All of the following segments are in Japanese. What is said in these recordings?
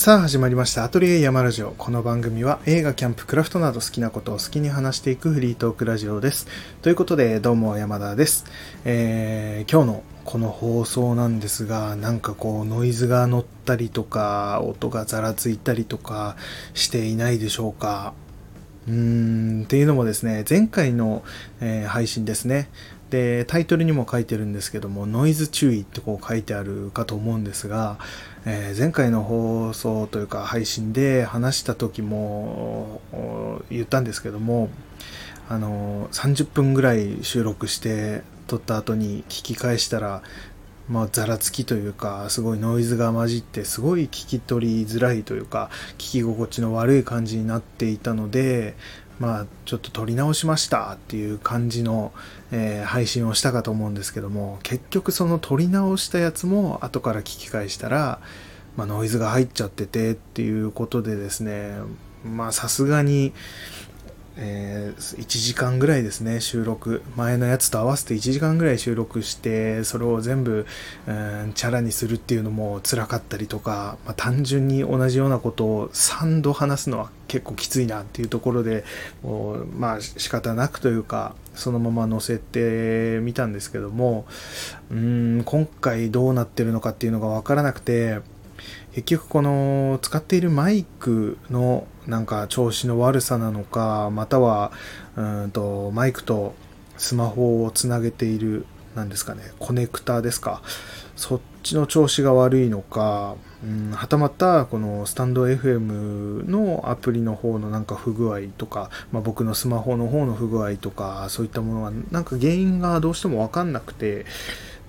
さあ始まりました。アトリエ山ラジオ。この番組は映画キャンプクラフトなど好きなことを好きに話していくフリートークラジオです。ということでどうも山田です、えー、今日のこの放送なんですがなんかこうノイズが乗ったりとか音がざらついたりとかしていないでしょうか。うーんっていうのもですね前回の、えー、配信ですね。でタイトルにも書いてるんですけどもノイズ注意ってこう書いてあるかと思うんですが、えー、前回の放送というか配信で話した時も言ったんですけどもあの30分ぐらい収録して撮った後に聞き返したらまあ、ざらつきというかすごいノイズが混じってすごい聞き取りづらいというか聞き心地の悪い感じになっていたのでまあちょっと撮り直しましたっていう感じの、えー、配信をしたかと思うんですけども結局その撮り直したやつも後から聞き返したら、まあ、ノイズが入っちゃっててっていうことでですねまあさすがにえー、1時間ぐらいですね収録。前のやつと合わせて1時間ぐらい収録してそれを全部、うん、チャラにするっていうのも辛かったりとか、まあ、単純に同じようなことを3度話すのは結構きついなっていうところでもうまあ仕方なくというかそのまま載せてみたんですけどもうん今回どうなってるのかっていうのが分からなくて結局この使っているマイクのなんか調子の悪さなのかまたはうんとマイクとスマホをつなげている何ですかねコネクターですか。そっちの調子が悪いのか、うん、はたまたこのスタンド FM のアプリの方のなんか不具合とか、まあ、僕のスマホの方の不具合とかそういったものはなんか原因がどうしても分かんなくて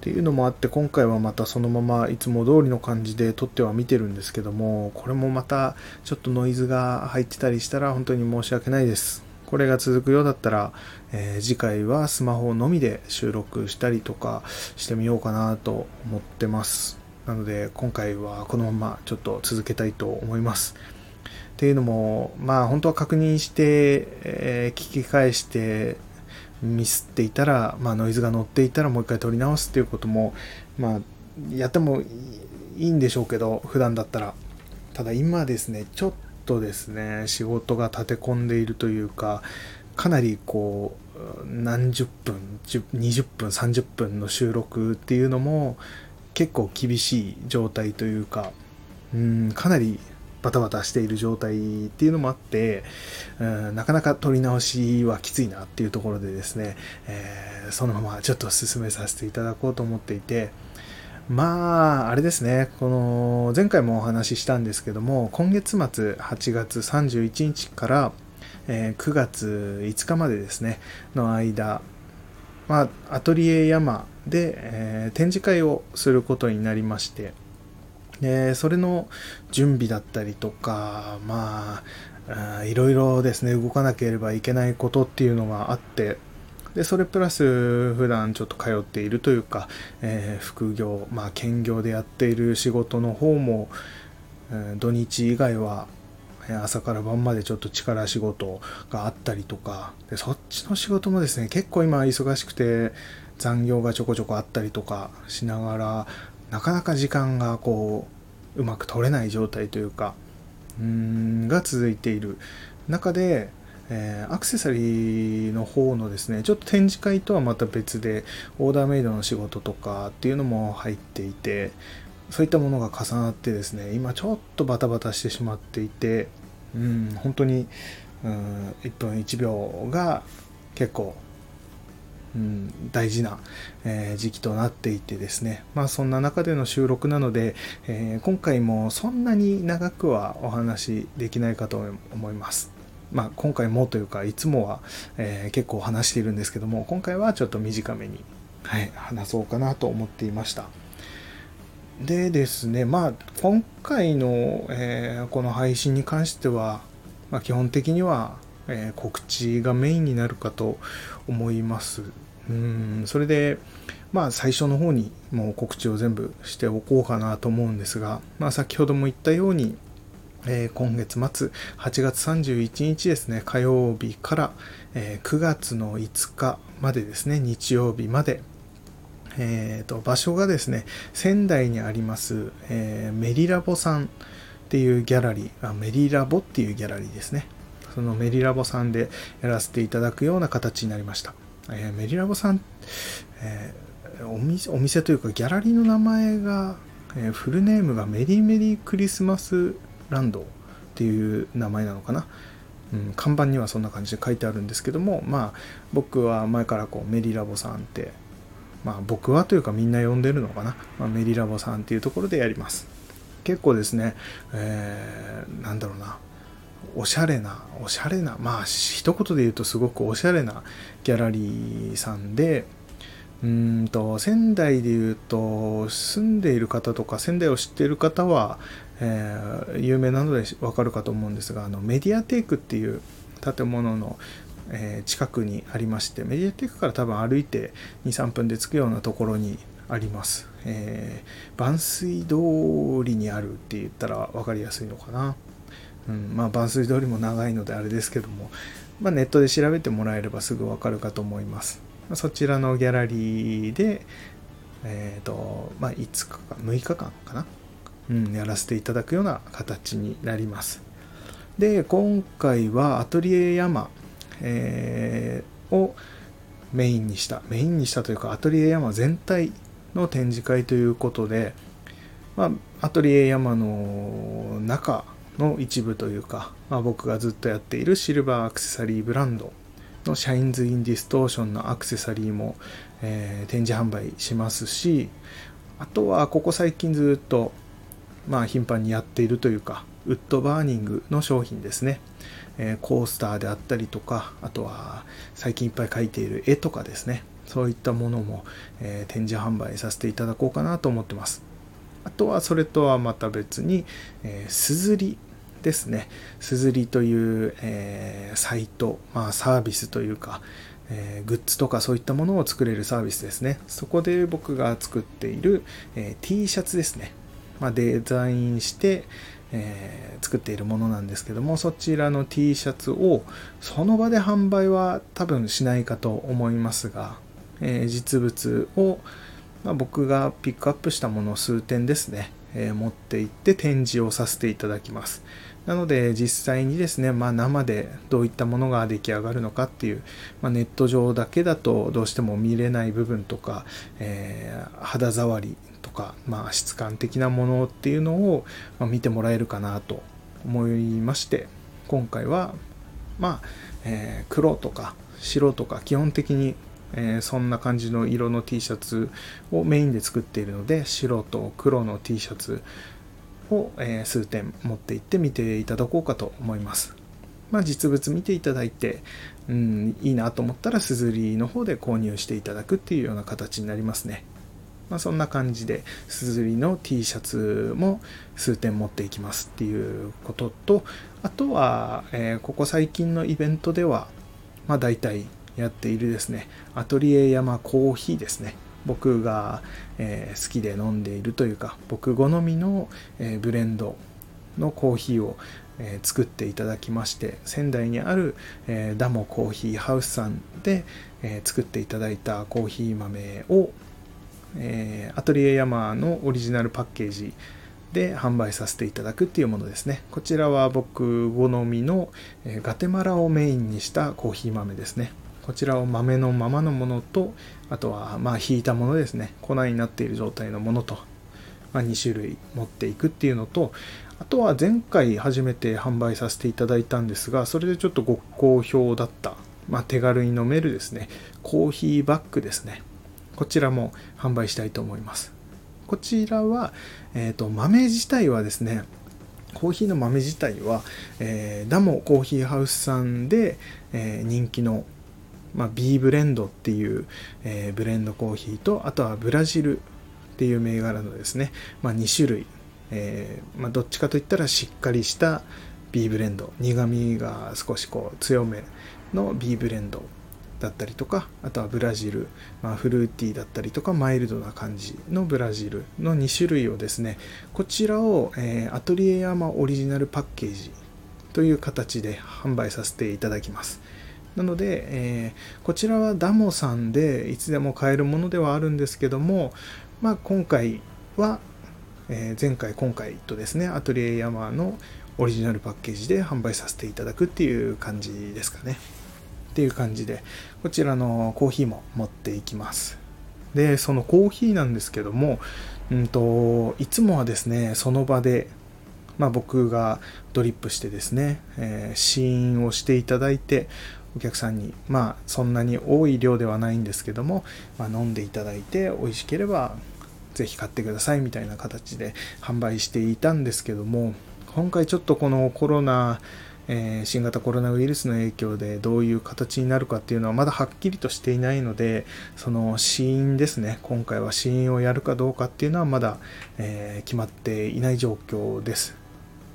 っていうのもあって今回はまたそのままいつも通りの感じで撮っては見てるんですけどもこれもまたちょっとノイズが入ってたりしたら本当に申し訳ないです。これが続くようだったら、えー、次回はスマホのみで収録したりとかしてみようかなと思ってます。なので今回はこのままちょっと続けたいと思います。っていうのもまあ本当は確認して、えー、聞き返してミスっていたら、まあ、ノイズが乗っていたらもう一回撮り直すっていうことも、まあ、やってもいいんでしょうけど普段だったら。ただ今ですねちょっとですね仕事が立て込んでいるというかかなりこう何十分20分30分の収録っていうのも結構厳しい状態というかうんかなりバタバタしている状態っていうのもあって、うん、なかなか撮り直しはきついなっていうところでですね、え、そのままちょっと進めさせていただこうと思っていて、まあ、あれですね、この前回もお話ししたんですけども、今月末8月31日から、え、9月5日までですね、の間、まあ、アトリエ山で、えー、展示会をすることになりまして、でそれの準備だったりとかまあいろいろですね動かなければいけないことっていうのがあってでそれプラス普段ちょっと通っているというか、えー、副業まあ兼業でやっている仕事の方も、えー、土日以外は朝から晩までちょっと力仕事があったりとかでそっちの仕事もですね結構今忙しくて残業がちょこちょこあったりとかしながらなかなか時間がこううまく取れない状態というかうんが続いている中で、えー、アクセサリーの方のですねちょっと展示会とはまた別でオーダーメイドの仕事とかっていうのも入っていてそういったものが重なってですね今ちょっとバタバタしてしまっていてうん本当にうん1分1秒が結構うん、大事な、えー、時期となっていてですね、まあそんな中での収録なので、えー、今回もそんなに長くはお話できないかと思います。まあ今回もというかいつもは、えー、結構話しているんですけども、今回はちょっと短めに、はい、話そうかなと思っていました。でですね、まあ今回の、えこの配信に関しては、まあ、基本的にはえー、告知がメインになるかと思います。うんそれで、まあ、最初の方にもう告知を全部しておこうかなと思うんですが、まあ、先ほども言ったように、えー、今月末8月31日ですね火曜日から、えー、9月の5日までですね日曜日まで、えーと、場所がですね仙台にあります、えー、メリラボさんっていうギャラリー、あメリラボっていうギャラリーですね。そのメリラボさんでやらせていただくような形になりました。えー、メリラボさん、えー、お店お店というかギャラリーの名前が、えー、フルネームがメリーメリークリスマスランドっていう名前なのかな。うん、看板にはそんな感じで書いてあるんですけども、まあ、僕は前からこうメリラボさんって、まあ、僕はというかみんな呼んでるのかな、まあ、メリラボさんっていうところでやります。結構ですね、えー、なんだろうな、おしゃれな、おしゃれな、まあ、一言で言うとすごくおしゃれなギャラリーさんで、うんと、仙台で言うと、住んでいる方とか、仙台を知っている方は、えー、有名なのでわかるかと思うんですが、あの、メディアテイクっていう建物の、えー、近くにありまして、メディアテイクから多分歩いて2、3分で着くようなところにあります。えー、万水通りにあるって言ったら分かりやすいのかな。うん、まあ万水通りも長いのであれですけども、まあ、ネットで調べてもらえればすぐ分かるかと思います。そちらのギャラリーで、えっ、ー、と、まあ、5日か、6日間かな、うん、やらせていただくような形になります。で、今回はアトリエ山、えー、をメインにした、メインにしたというか、アトリエ山全体の展示会ということで、まあ、アトリエ山の中の一部というか、まあ、僕がずっとやっているシルバーアクセサリーブランドの Shines in Distortion のアクセサリーも、えー、展示販売しますしあとはここ最近ずっとまあ頻繁にやっているというかウッドバーニングの商品ですね、えー、コースターであったりとかあとは最近いっぱい描いている絵とかですね。そういったものも、えー、展示販売させていただこうかなと思ってます。あとはそれとはまた別に、えー、すずりですね。すずりという、えー、サイト、まあサービスというか、えー、グッズとかそういったものを作れるサービスですね。そこで僕が作っている、えー、T シャツですね。まあ、デザインして、えー、作っているものなんですけども、そちらの T シャツをその場で販売は多分しないかと思いますが、え実物を、まあ、僕がピックアップしたものを数点ですね、え持って行って展示をさせていただきます。なので実際にですね、まあ、生でどういったものが出来上がるのかっていう、まあ、ネット上だけだとどうしても見れない部分とか、えー、肌触りとか、まあ、質感的なものっていうのを、見てもらえるかなと思いまして今回はまあ、えー、黒とか白とか基本的にえー、そんな感じの色の T シャツをメインで作っているので白と黒の T シャツを、え数点持って行って見ていただこうかと思います。まあ、実物見ていただいて、うん、いいなと思ったらすずりの方で購入していただくっていうような形になりますね。まあ、そんな感じで、すずりの T シャツも数点持っていきますっていうことと、あとは、えー、ここ最近のイベントでは、まあ大体やっているですね、アトリエ山コーヒーですね。僕が、えー、好きで飲んでいるというか僕好みの、えー、ブレンドのコーヒーを、えー、作っていただきまして仙台にある、えダモコーヒーハウスさんで、え作っていただいたコーヒー豆を、えアトリエヤマのオリジナルパッケージで販売させていただくっていうものですね。こちらは僕好みのえガテマラをメインにしたコーヒー豆ですね。こちらを豆のままのものと、あとはまあ引いたものですね。粉になっている状態のものと、まあ、2種類持っていくっていうのと、あとは前回初めて販売させていただいたんですが、それでちょっとご好評だった、まあ、手軽に飲めるですね、コーヒーバッグですね。こちらも販売したいと思います。こちらは、えっ、ー、と、豆自体はですね、コーヒーの豆自体は、えー、ダモコーヒーハウスさんで、えー、人気のまあ、B ブレンドっていう、えー、ブレンドコーヒーとあとはブラジルっていう銘柄のですね、まあ、2種類、えー、まあ、どっちかといったらしっかりした B ブレンド苦味が少しこう強めの B ブレンドだったりとかあとはブラジル、まあ、フルーティーだったりとかマイルドな感じのブラジルの2種類をですねこちらを、えー、アトリエヤマオリジナルパッケージという形で販売させていただきます。なので、えー、こちらはダモさんでいつでも買えるものではあるんですけども、まあ、今回は、え前回今回とですねアトリエヤマのオリジナルパッケージで販売させていただくっていう感じですかね。っていう感じでこちらのコーヒーも持っていきます。でそのコーヒーなんですけども、うんと、いつもはですねその場で、まあ、僕がドリップしてですね、えー、試飲をしていただいてお客さんにまあそんなに多い量ではないんですけども、まあ、飲んでいただいて美味しければぜひ買ってくださいみたいな形で販売していたんですけども今回ちょっとこのコロナえー、新型コロナウイルスの影響でどういう形になるかっていうのはまだはっきりとしていないのでその死因ですね今回は死因をやるかどうかっていうのはまだ、えー、決まっていない状況です。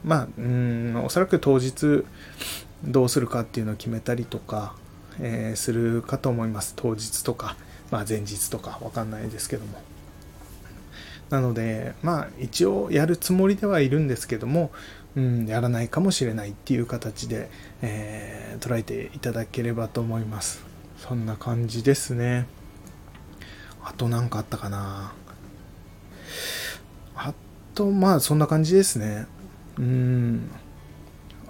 まあうんおそらく当日どうするかっていうのを決めたりとか、えー、するかと思います当日とか、まあ、前日とかわかんないですけどもなのでまあ一応やるつもりではいるんですけどもうん、やらないかもしれないっていう形で、えー、捉えていただければと思います。そんな感じですね。あと何かあったかなあと、まあそんな感じですね。うん。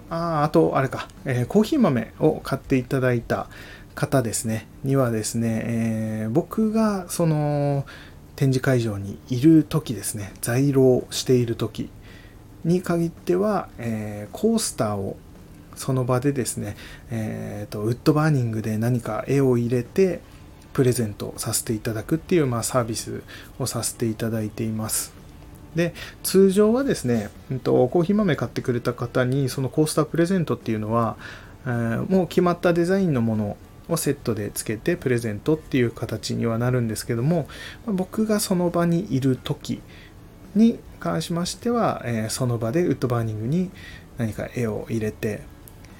ああ、と、あれか、えー、コーヒー豆を買っていただいた方ですね、にはですね、えー、僕がその展示会場にいる時ですね、在廊している時に限っては、えー、コースターをその場でですね、えーと、ウッドバーニングで何か絵を入れてプレゼントさせていただくっていう、まあ、サービスをさせていただいています。で通常はですね、えーと、コーヒー豆買ってくれた方にそのコースタープレゼントっていうのは、えー、もう決まったデザインのものをセットでつけてプレゼントっていう形にはなるんですけども僕がその場にいる時に関しましては、えー、その場でウッドバーニングに何か絵を入れて、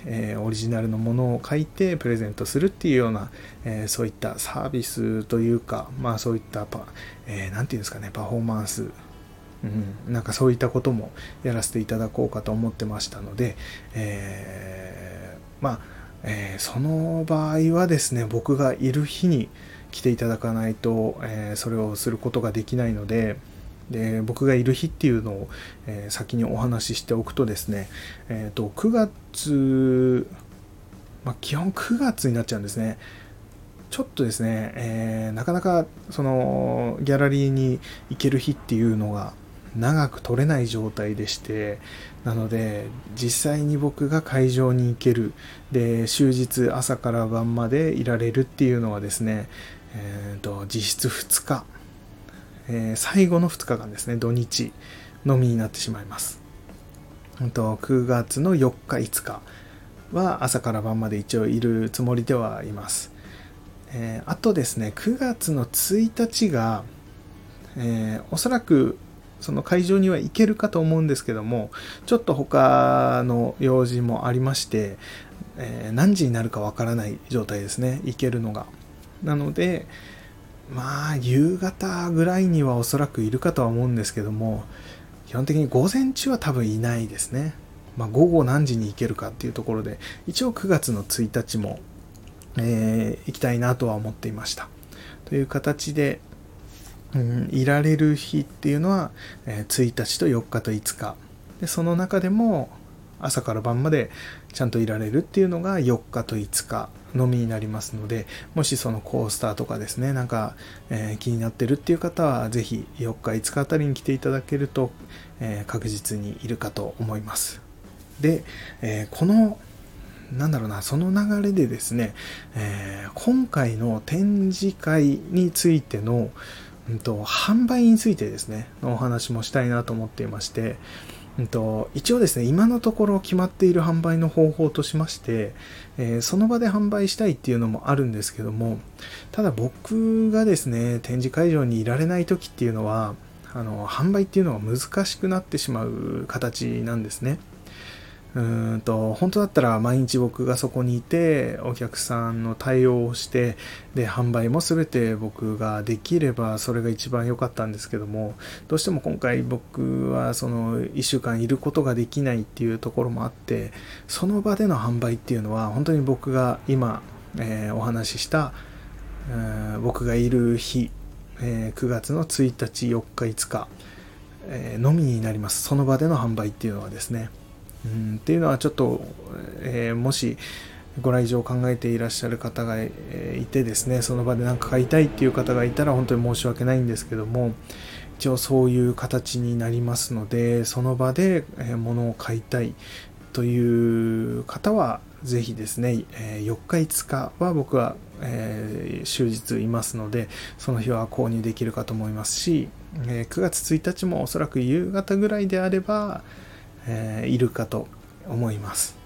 えー、オリジナルのものを描いてプレゼントするっていうような、えー、そういったサービスというか、まあそういったパ、えー、て言うんですかね、パフォーマンス、うん、なんかそういったこともやらせていただこうかと思ってましたので、えー、まあ、えー、その場合はですね、僕がいる日に来ていただかないと、えー、それをすることができないので、で僕がいる日っていうのを、え、先にお話ししておくとですね、えーと、9月、まあ、基本9月になっちゃうんですね。ちょっとですね、えー、なかなかそのギャラリーに行ける日っていうのが長く取れない状態でしてなので実際に僕が会場に行けるで終日朝から晩までいられるっていうのはですね、えーと実質2日えー、最後の2日間ですね、土日のみになってしまいます。と9月の4日、5日は朝から晩まで一応いるつもりではいます。えー、あとですね、9月の1日が、えー、おそらくその会場には行けるかと思うんですけども、ちょっと他の用事もありまして、えー、何時になるかわからない状態ですね、行けるのが。なので、まあ、夕方ぐらいにはおそらくいるかとは思うんですけども、基本的に午前中は多分いないですね。まあ、午後何時に行けるかっていうところで、一応9月の1日も、えー、行きたいなとは思っていました。という形で、うん、いられる日っていうのは、えー、1日と4日と5日。で、その中でも、朝から晩までちゃんといられるっていうのが4日と5日のみになりますのでもしそのコースターとかですねなんか、えー、気になってるっていう方は是非4日5日あたりに来ていただけると、えー、確実にいるかと思いますで、えー、このなんだろうな、その流れでですね、え、今回の展示会についての、うんと、販売についてですね、のお話もしたいなと思っていまして、うんと、一応ですね、今のところ決まっている販売の方法としまして、えー、その場で販売したいっていうのもあるんですけども、ただ僕がですね、展示会場にいられない時っていうのは、あの、販売っていうのが難しくなってしまう形なんですね。うんと本当だったら毎日僕がそこにいてお客さんの対応をしてで販売も全て僕ができればそれが一番良かったんですけどもどうしても今回僕はその1週間いることができないっていうところもあってその場での販売っていうのは本当に僕が今、えー、お話しした、僕がいる日、えー、9月の1日4日5日えー、のみになります。その場での販売っていうのはですね。うんっていうのはちょっと、えー、もしご来場を考えていらっしゃる方がいてですねその場で何か買いたいっていう方がいたら本当に申し訳ないんですけども一応そういう形になりますのでその場で物を買いたいという方はぜひですね4日5日は僕は終日いますのでその日は購入できるかと思いますし9月1日もおそらく夕方ぐらいであればえーいるかと思います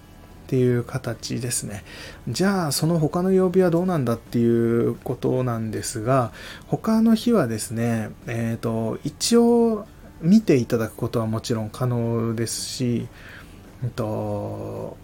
っていう形ですね。じゃあ、その他の曜日はどうなんだっていうことなんですが、他の日はですね、えっ、ー、と、一応見ていただくことはもちろん可能ですし、えっと、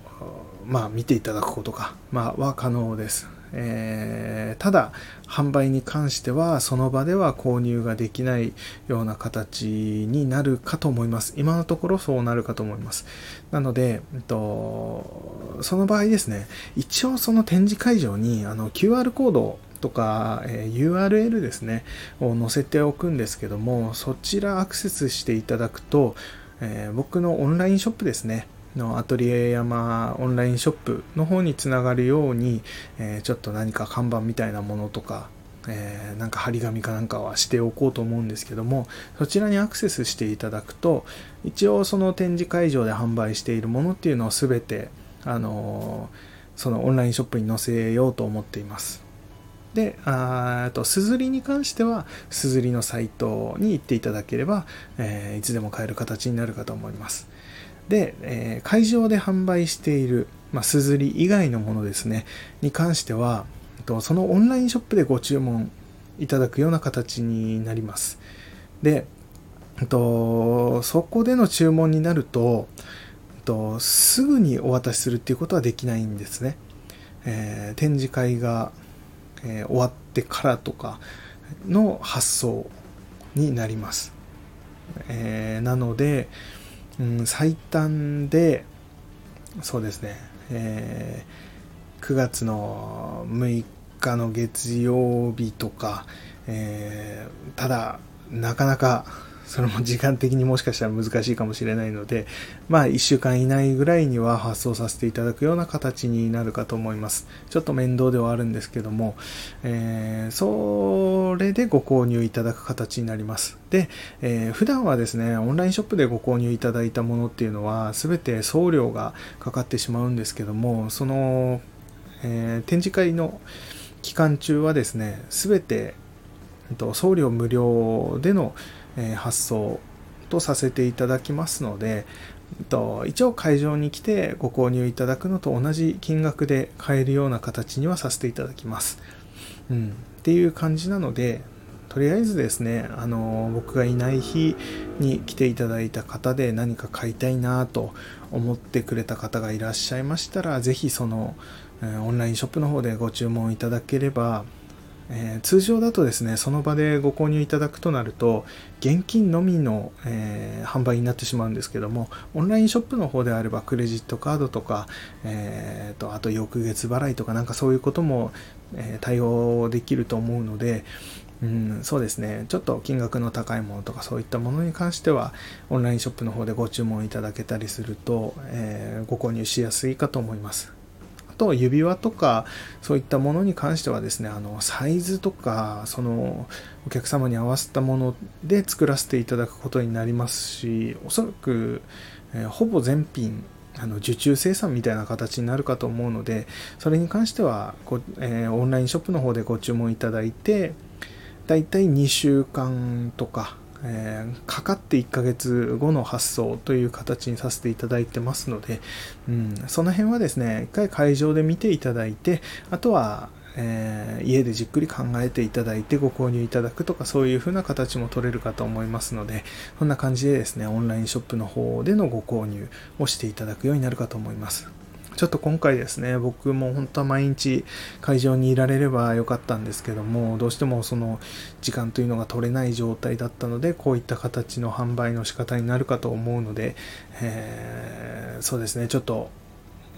まあ見ていただくことか、まあは可能です。えー、ただ販売に関してはその場では購入ができないような形になるかと思います。今のところそうなるかと思います。なので、えっと、その場合ですね一応その展示会場にあの QR コードとか、え、URL ですねを載せておくんですけどもそちらアクセスしていただくと、え、僕のオンラインショップですねのアトリエ山オンラインショップの方につながるように、えー、ちょっと何か看板みたいなものとか、えー、なんか張り紙かなんかはしておこうと思うんですけどもそちらにアクセスしていただくと一応その展示会場で販売しているものっていうのを全てあのー、そのオンラインショップに載せようと思っていますで、あと、すずりに関しては、すずりのサイトに行っていただければ、えー、いつでも買える形になるかと思います。で、えー、会場で販売している、まあ、すずり以外のものですね、に関しては、とそのオンラインショップでご注文いただくような形になります。で、とそこでの注文になると、とすぐにお渡しするっていうことはできないんですね。えー、展示会が、えー、終わってからとかの発送になります。えー、なので、うん、最短で、そうですね、えー、9月の6日の月曜日とか、えー、ただ、なかなかそれも時間的にもしかしたら難しいかもしれないので、まあ1週間以内ぐらいには発送させていただくような形になるかと思います。ちょっと面倒ではあるんですけども、えー、それでご購入いただく形になります。で、えー、普段はですね、オンラインショップでご購入いただいたものっていうのは全て送料がかかってしまうんですけども、その、えー、展示会の期間中はですね、全てえっと送料無料でのえ発送とさせていただきますので、と一応会場に来てご購入いただくのと同じ金額で買えるような形にはさせていただきます。うん、っていう感じなので、とりあえずですね、あの僕がいない日に来ていただいた方で何か買いたいなと思ってくれた方がいらっしゃいましたら、ぜひその、オンラインショップの方でご注文いただければ、えー、通常だとですね、その場でご購入いただくとなると、現金のみの、えー、販売になってしまうんですけども、オンラインショップの方であれば、クレジットカードとか、えーと、あと翌月払いとか、なんかそういうことも、えー、対応できると思うので、うん、そうですね。ちょっと金額の高いものとかそういったものに関しては、オンラインショップの方でご注文いただけたりすると、えー、ご購入しやすいかと思います。と指輪とかそういったものに関してはですねあのサイズとかそのお客様に合わせたもので作らせていただくことになりますしおそらく、えー、ほぼ全品あの受注生産みたいな形になるかと思うのでそれに関してはこ、えー、オンラインショップの方でご注文いただいてだいたい2週間とかえー、かかって1ヶ月後の発送という形にさせていただいてますので、うん、その辺はですね、一回会場で見ていただいて、あとは、えー、家でじっくり考えていただいてご購入いただくとかそういう風な形も取れるかと思いますので、そんな感じでですね、オンラインショップの方でのご購入をしていただくようになるかと思います。ちょっと今回ですね、僕も本当は毎日会場にいられればよかったんですけども、どうしてもその時間というのが取れない状態だったので、こういった形の販売の仕方になるかと思うので、えー、そうですね、ちょっと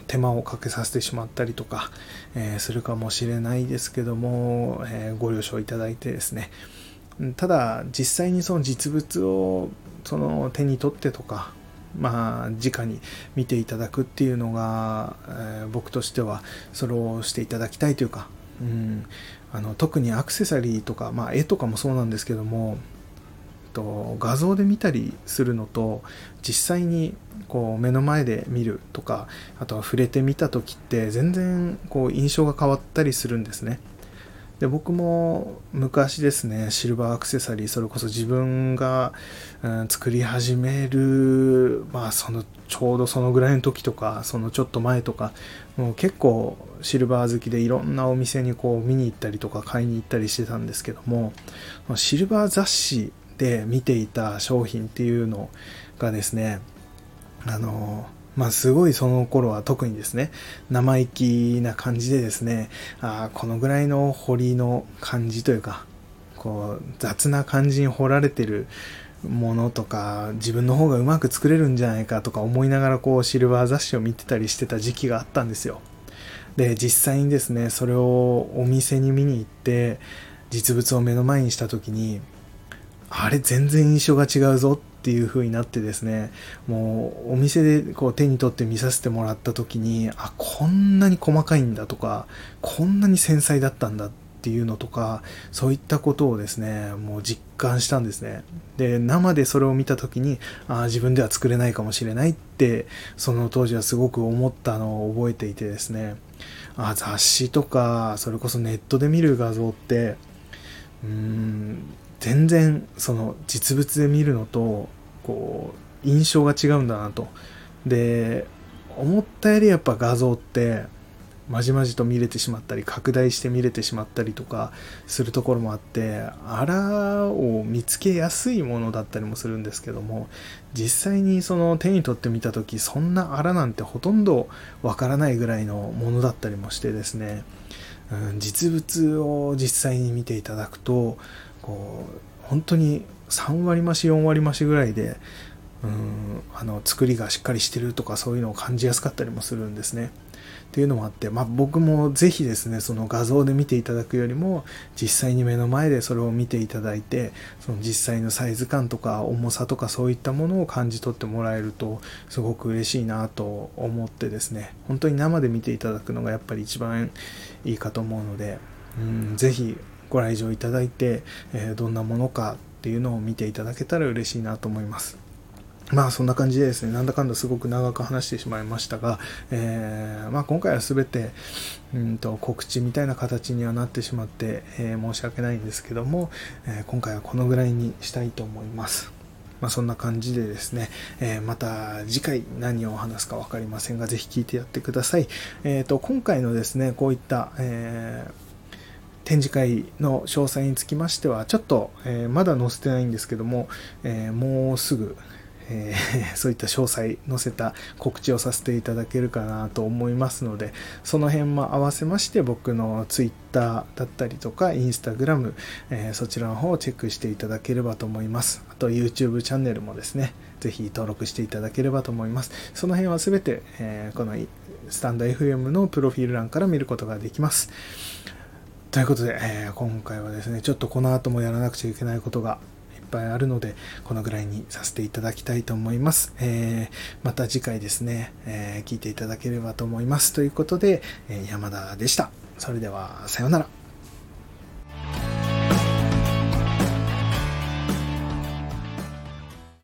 手間をかけさせてしまったりとか、えー、するかもしれないですけども、えー、ご了承いただいてですね、ただ実際にその実物をその手に取ってとかまあ直に見ていただくっていうのが、えー、僕としてはそれをしていただきたいというか、うん、あの特にアクセサリーとか、まあ、絵とかもそうなんですけどもと画像で見たりするのと実際にこう目の前で見るとかあとは触れてみた時って全然こう印象が変わったりするんですね。で僕も昔ですねシルバーアクセサリーそれこそ自分が、うん、作り始めるまあそのちょうどそのぐらいの時とかそのちょっと前とかもう結構シルバー好きでいろんなお店にこう見に行ったりとか買いに行ったりしてたんですけどもシルバー雑誌で見ていた商品っていうのがですねあのまあすごいその頃は特にですね生意気な感じでですねあこのぐらいの彫りの感じというかこう雑な感じに彫られてるものとか自分の方がうまく作れるんじゃないかとか思いながらこうシルバー雑誌を見てたりしてた時期があったんですよ。で実際にですねそれをお店に見に行って実物を目の前にした時にあれ全然印象が違うぞっていう風になってですね、もうお店でこう手に取って見させてもらった時に、あ、こんなに細かいんだとか、こんなに繊細だったんだっていうのとか、そういったことをですね、もう実感したんですね。で、生でそれを見た時に、あ自分では作れないかもしれないって、その当時はすごく思ったのを覚えていてですね、あ雑誌とか、それこそネットで見る画像って、うーん、全然その実物で見るのとこう印象が違うんだなと。で思ったよりやっぱ画像ってまじまじと見れてしまったり拡大して見れてしまったりとかするところもあってあらを見つけやすいものだったりもするんですけども実際にその手に取ってみた時そんなあらなんてほとんどわからないぐらいのものだったりもしてですね、うん、実物を実際に見ていただくとこう本当に3割増し4割増しぐらいでうんあの作りがしっかりしてるとかそういうのを感じやすかったりもするんですね。っていうのもあって、まあ、僕もぜひですねその画像で見ていただくよりも実際に目の前でそれを見ていただいてその実際のサイズ感とか重さとかそういったものを感じ取ってもらえるとすごく嬉しいなと思ってですね本当に生で見ていただくのがやっぱり一番いいかと思うのでうんぜひご来場いただいて、え、どんなものかっていうのを見ていただけたら嬉しいなと思います。まあそんな感じでですね、なんだかんだすごく長く話してしまいましたが、えー、まあ今回は全て、うんと告知みたいな形にはなってしまって、えー、申し訳ないんですけども、えー、今回はこのぐらいにしたいと思います。まあそんな感じでですね、えまた次回何を話すか分かりませんが、ぜひ聞いてやってください。えっ、と、今回のですね、こういった、えー展示会の詳細につきましては、ちょっと、えー、まだ載せてないんですけども、えー、もうすぐ、えー、そういった詳細載せた告知をさせていただけるかなと思いますので、その辺も合わせまして僕の Twitter だったりとか Instagram、えー、そちらの方をチェックしていただければと思います。あと YouTube チャンネルもですね、ぜひ登録していただければと思います。その辺はすべて、えー、このスタンド FM のプロフィール欄から見ることができます。ということで、えー、今回はですね、ちょっとこの後もやらなくちゃいけないことがいっぱいあるので、このぐらいにさせていただきたいと思います。えー、また次回ですね、えー、聞いていただければと思います。ということで、え山田でした。それでは、さようなら。